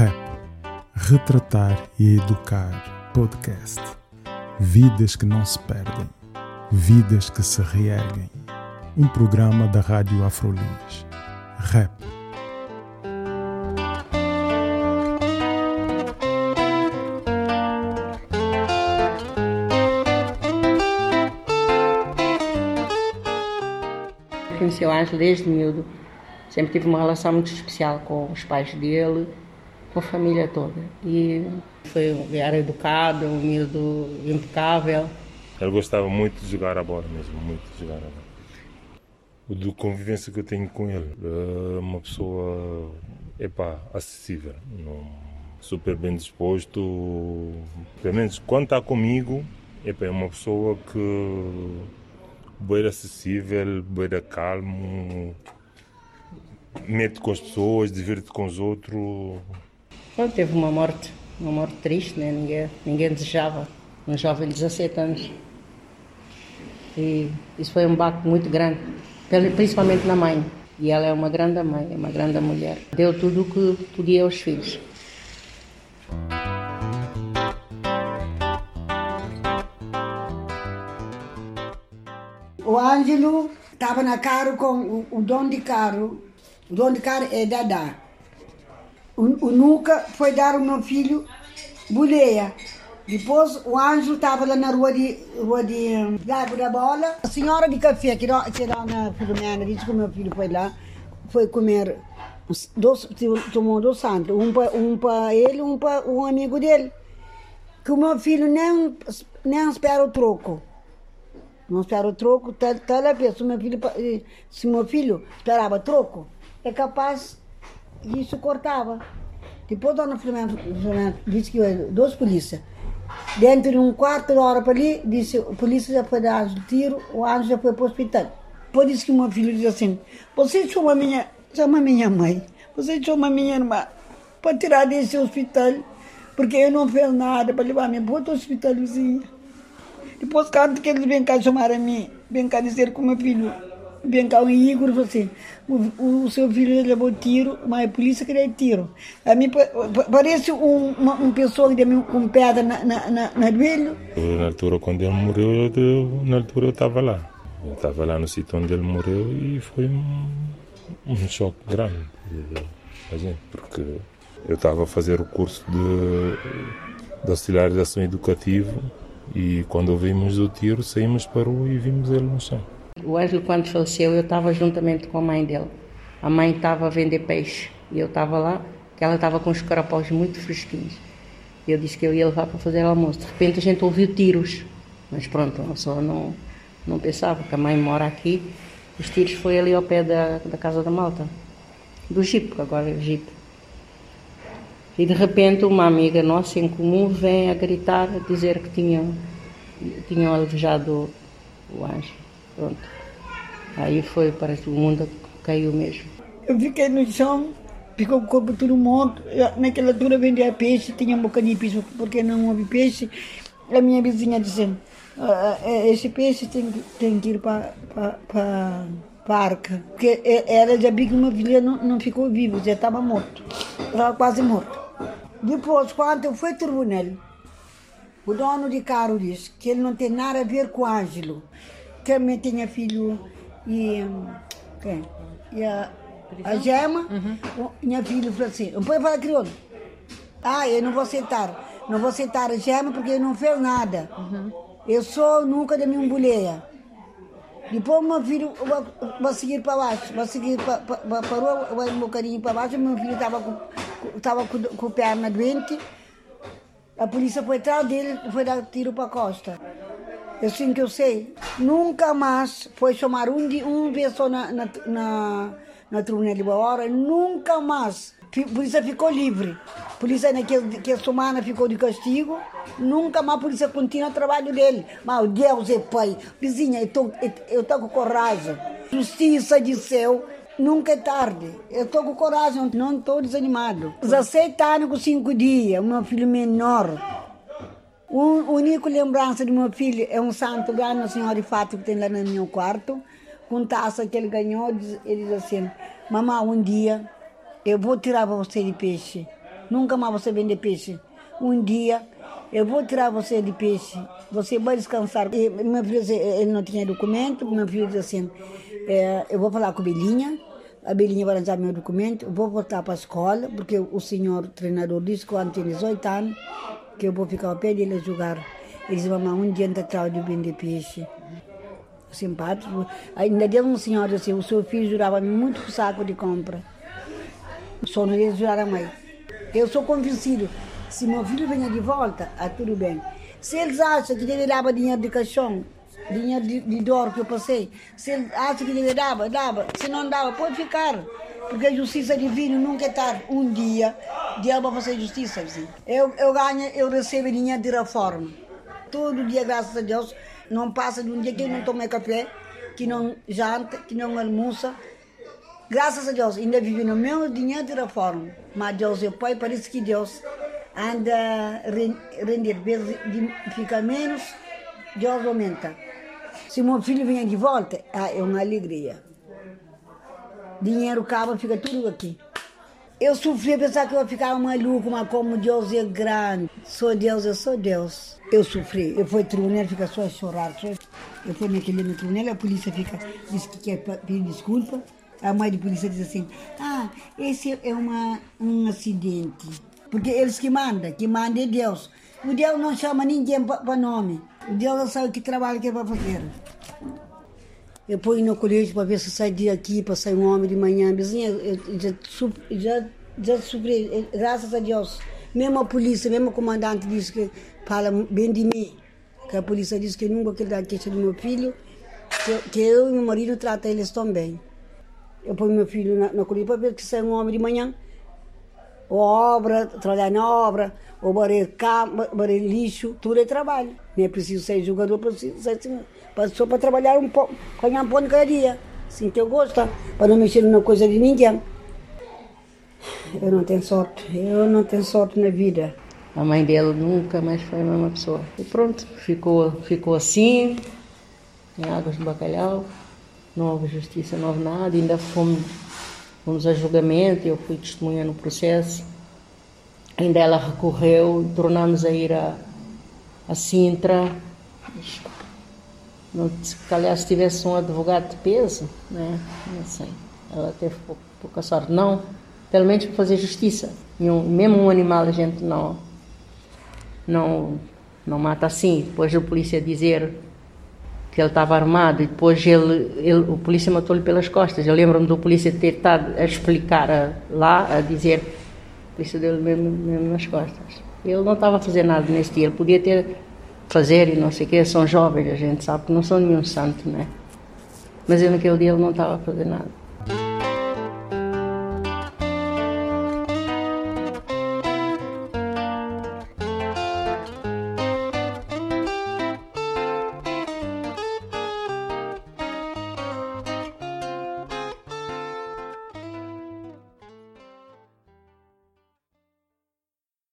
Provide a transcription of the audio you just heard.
Rap. Retratar e Educar Podcast. Vidas que não se perdem. Vidas que se reerguem. Um programa da Rádio Afrolis. Rap. Conheci o Ângelo desde miúdo. Sempre tive uma relação muito especial com os pais dele, com a família toda. E foi, era educado, um miúdo impecável. Ele gostava muito de jogar a bola mesmo, muito de jogar a bola. O de convivência que eu tenho com ele, é uma pessoa, epá, acessível, super bem disposto, pelo menos quando está comigo, epá, é uma pessoa que bem acessível, bem calmo, mete com as pessoas, diverte com os outros. Pronto, teve uma morte, uma morte triste, né? ninguém, ninguém desejava, um jovem de 17 anos. E isso foi um baque muito grande, principalmente na mãe. E ela é uma grande mãe, é uma grande mulher. Deu tudo o que podia aos filhos. O Ângelo estava na carro com o, o dono de carro. O dono de carro é Dadá. O, o Nuca foi dar o meu filho boleia. Depois o Ângelo estava lá na rua de, rua de Lago da Bola. A senhora de café, que era, na Filomena, disse que o meu filho foi lá, foi comer, tomou dois santos, um para um pra ele um para um amigo dele. Que o meu filho nem, nem espera o troco. Não espera o troco, tal, tal a pessoa, meu filho, se meu filho esperava troco, é capaz, isso cortava. Depois a dona Filomena disse que dois polícias. Dentro de um quarto de hora para ali, disse, a polícia já foi dar o tiro, o anjo já foi para o hospital. Depois disse que meu filho disse assim, você chama minha, chama minha mãe, você chama minha irmã para tirar desse hospital, porque eu não fiz nada para levar minha para outro hospital vizinho. Depois, quando que eles vêm cá chamar a mim, vêm cá dizer com meu filho, vem cá o Igor, assim, o, o seu filho levou tiro, mas a polícia queria tiro. A mim parece um, uma, uma pessoa que deu com pedra na, na, na, na joelho. Na altura, quando ele morreu, eu, na altura eu estava lá. Eu estava lá no sítio onde ele morreu e foi um, um choque grande gente, porque eu estava a fazer o curso de, de auxiliar de ação educativa e quando ouvimos o tiro, saímos para o e vimos ele no chão. O Ângelo, quando faleceu, eu estava juntamente com a mãe dele. A mãe estava a vender peixe e eu estava lá, que ela estava com os carapós muito fresquinhos. Eu disse que eu ia levar para fazer almoço. De repente a gente ouviu tiros, mas pronto, a pessoa não, não pensava que a mãe mora aqui. Os tiros foi ali ao pé da, da casa da malta, do Jeep, agora é o Jeep. E de repente uma amiga nossa em comum vem a gritar, a dizer que tinham, tinham alvejado o anjo. Pronto. Aí foi, que o mundo caiu mesmo. Eu fiquei no chão, ficou o corpo todo morto. Naquela altura vendia peixe, tinha um bocadinho de peixe, porque não houve peixe. A minha vizinha dizendo, ah, esse peixe tem, tem que ir para a arca. Porque ela já viu que uma filha não, não ficou viva, já estava morto. Estava quase morto. Depois, quando eu fui ao tribunal, o dono de carro disse que ele não tem nada a ver com o Ângelo, que também tinha filho e, quem? e a, a Gema, uhum. minha filha falou assim, não pode falar crioulo. Ah, eu não vou aceitar. Não vou aceitar a Gema porque ele não fez nada. Uhum. Eu sou nunca da minha boleia. Depois meu filho vai seguir para baixo, vai seguir para vai um bocadinho para baixo, meu filho estava com, estava com, com perna doente, a polícia foi atrás dele foi dar tiro para a costa. Assim que eu sei, nunca mais foi chamar um, de, um pessoa na, na, na, na de hora, nunca mais. A polícia ficou livre. A polícia naquela semana ficou de castigo. Nunca mais a polícia continua o trabalho dele. Mas Deus é pai. Vizinha, eu estou com coragem. Justiça de céu. Nunca é tarde. Eu estou com coragem, não estou desanimado. 17 anos com 5 dias, meu filho menor. A única lembrança do meu filho é um santo grande, Senhor de Fato, que tem lá no meu quarto. Com taça que ele ganhou, ele diz assim: Mamãe, um dia eu vou tirar você de peixe. Nunca mais você vender peixe. Um dia eu vou tirar você de peixe, você vai descansar. E meu filho, ele não tinha documento, meu filho disse assim, é, eu vou falar com a Belinha, a Belinha vai arranjar meu documento, vou voltar para a escola, porque o senhor treinador disse que quando tem 18 anos, que eu vou ficar ao pé dele jogar. Ele disse, mamãe, um dia trago de vender peixe. Simpático. Ainda deu um senhor assim, o seu filho jurava muito saco de compra. Só não jurar a mãe. Eu sou convencido se meu filho venha de volta, ah, tudo bem. Se eles acham que deve dar dinheiro de caixão, dinheiro de, de dor que eu passei, se eles acham que deve dar, dava. Se não dava, pode ficar. Porque a justiça divina nunca é tarde. Um dia, Deus vai fazer justiça. Assim. Eu, eu ganho, eu recebo dinheiro de reforma. Todo dia, graças a Deus, não passa de um dia que eu não tomei café, que não janta, que não almoça. Graças a Deus, ainda vivo no meu dinheiro de reforma. Mas Deus é Pai, parece que Deus anda render, fica menos, Deus aumenta. Se meu filho vem de volta, ah, é uma alegria. Dinheiro acaba, fica tudo aqui. Eu sofri pensar que eu ficar maluco, mas como Deus é grande. Sou Deus, eu sou Deus. Eu sofri. Eu fui tribunal, fica só a chorar. Eu fui naquele tribunal, a polícia fica, diz que quer pedir desculpa. A mãe de polícia diz assim, ah, esse é uma, um acidente. Porque eles que mandam, que mandam é Deus. O Deus não chama ninguém para nome. O Deus não sabe que trabalho que é para fazer. Eu ponho no colégio para ver se sai de aqui, para sair um homem de manhã. Vizinha, eu já, já, já sofri, graças a Deus. Mesmo a polícia, mesmo o comandante diz que fala bem de mim. Que a polícia diz que nunca quer dar queixa do meu filho, que, que eu e meu marido tratam eles tão bem. Eu ponho meu filho na, colégio para ver se sai um homem de manhã obra, trabalhar na obra, ou barrer campo, barrer lixo, tudo é trabalho. Não é preciso ser jogador, preciso ser só para trabalhar um pouco, ganhar um pão de cada dia. Sim, que eu gosto, para não mexer na coisa de ninguém. Eu não tenho sorte, eu não tenho sorte na vida. A mãe dele nunca mais foi a mesma pessoa. E pronto, ficou, ficou assim, em águas de bacalhau, não houve justiça, não houve nada, ainda fomos Fomos a julgamento, eu fui testemunha no processo. Ainda ela recorreu, tornamos a ir a, a Sintra. Não, se calhar se tivesse um advogado de peso, né? não sei. Ela teve pouca, pouca sorte. Não, pelo menos para fazer justiça. Um, mesmo um animal a gente não, não, não mata assim. Depois a polícia dizer que ele estava armado e depois ele, ele o polícia matou-lhe pelas costas. Eu lembro-me do polícia ter estado a explicar a, lá, a dizer, o polícia deu-lhe mesmo, mesmo nas costas. Ele não estava a fazer nada nesse dia, ele podia ter fazer e não sei o quê, são jovens, a gente sabe que não são nenhum santo, né? Mas eu naquele dia ele não estava a fazer nada.